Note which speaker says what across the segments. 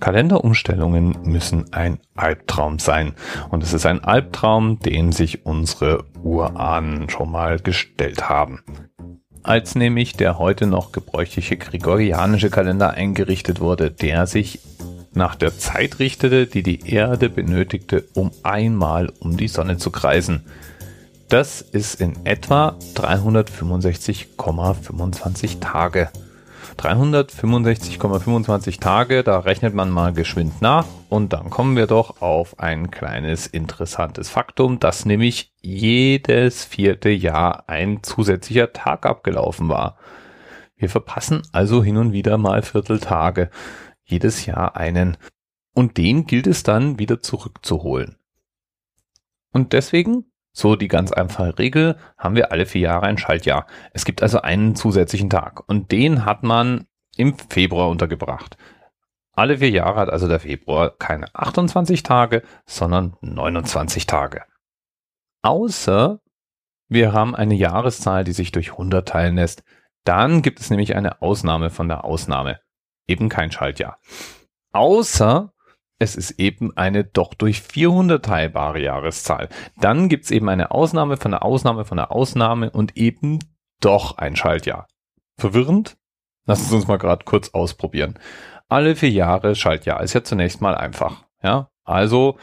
Speaker 1: Kalenderumstellungen müssen ein Albtraum sein. Und es ist ein Albtraum, den sich unsere Urahnen schon mal gestellt haben. Als nämlich der heute noch gebräuchliche gregorianische Kalender eingerichtet wurde, der sich nach der Zeit richtete, die die Erde benötigte, um einmal um die Sonne zu kreisen. Das ist in etwa 365,25 Tage. 365,25 Tage, da rechnet man mal geschwind nach und dann kommen wir doch auf ein kleines interessantes Faktum, dass nämlich jedes vierte Jahr ein zusätzlicher Tag abgelaufen war. Wir verpassen also hin und wieder mal Vierteltage, jedes Jahr einen. Und den gilt es dann wieder zurückzuholen. Und deswegen so die ganz einfache Regel, haben wir alle vier Jahre ein Schaltjahr. Es gibt also einen zusätzlichen Tag und den hat man im Februar untergebracht. Alle vier Jahre hat also der Februar keine 28 Tage, sondern 29 Tage. Außer wir haben eine Jahreszahl, die sich durch 100 teilen lässt. Dann gibt es nämlich eine Ausnahme von der Ausnahme. Eben kein Schaltjahr. Außer es ist eben eine doch durch 400 teilbare Jahreszahl. Dann gibt's eben eine Ausnahme von der Ausnahme von der Ausnahme und eben doch ein Schaltjahr. Verwirrend? Lass uns uns mal gerade kurz ausprobieren. Alle vier Jahre Schaltjahr ist ja zunächst mal einfach. Ja, also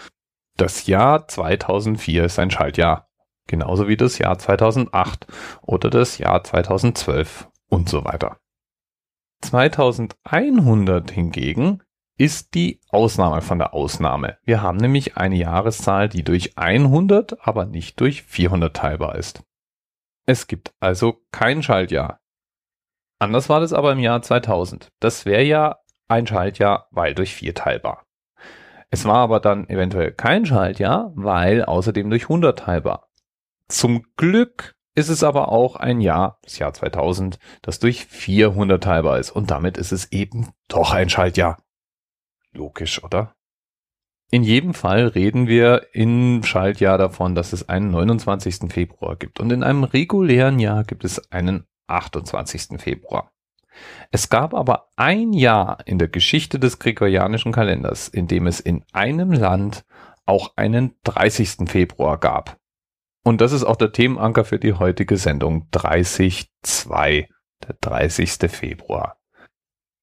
Speaker 1: das Jahr 2004 ist ein Schaltjahr. Genauso wie das Jahr 2008 oder das Jahr 2012 und so weiter. 2100 hingegen ist die Ausnahme von der Ausnahme. Wir haben nämlich eine Jahreszahl, die durch 100, aber nicht durch 400 teilbar ist. Es gibt also kein Schaltjahr. Anders war das aber im Jahr 2000. Das wäre ja ein Schaltjahr, weil durch 4 teilbar. Es war aber dann eventuell kein Schaltjahr, weil außerdem durch 100 teilbar. Zum Glück ist es aber auch ein Jahr, das Jahr 2000, das durch 400 teilbar ist und damit ist es eben doch ein Schaltjahr. Logisch, oder? In jedem Fall reden wir im Schaltjahr davon, dass es einen 29. Februar gibt und in einem regulären Jahr gibt es einen 28. Februar. Es gab aber ein Jahr in der Geschichte des gregorianischen Kalenders, in dem es in einem Land auch einen 30. Februar gab. Und das ist auch der Themenanker für die heutige Sendung 30.2, der 30. Februar.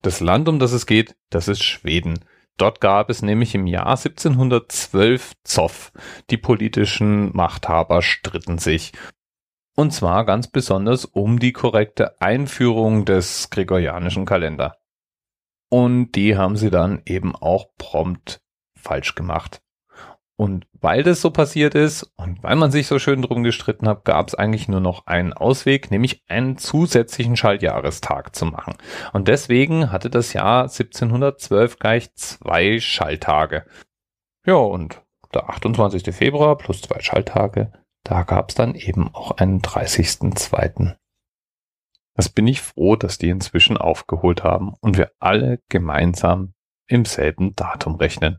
Speaker 1: Das Land, um das es geht, das ist Schweden. Dort gab es nämlich im Jahr 1712 Zoff. Die politischen Machthaber stritten sich. Und zwar ganz besonders um die korrekte Einführung des gregorianischen Kalender. Und die haben sie dann eben auch prompt falsch gemacht. Und weil das so passiert ist und weil man sich so schön drum gestritten hat, gab es eigentlich nur noch einen Ausweg, nämlich einen zusätzlichen Schaltjahrestag zu machen. Und deswegen hatte das Jahr 1712 gleich zwei Schalltage. Ja, und der 28. Februar plus zwei Schalltage, da gab es dann eben auch einen 30.2. Das bin ich froh, dass die inzwischen aufgeholt haben und wir alle gemeinsam im selben Datum rechnen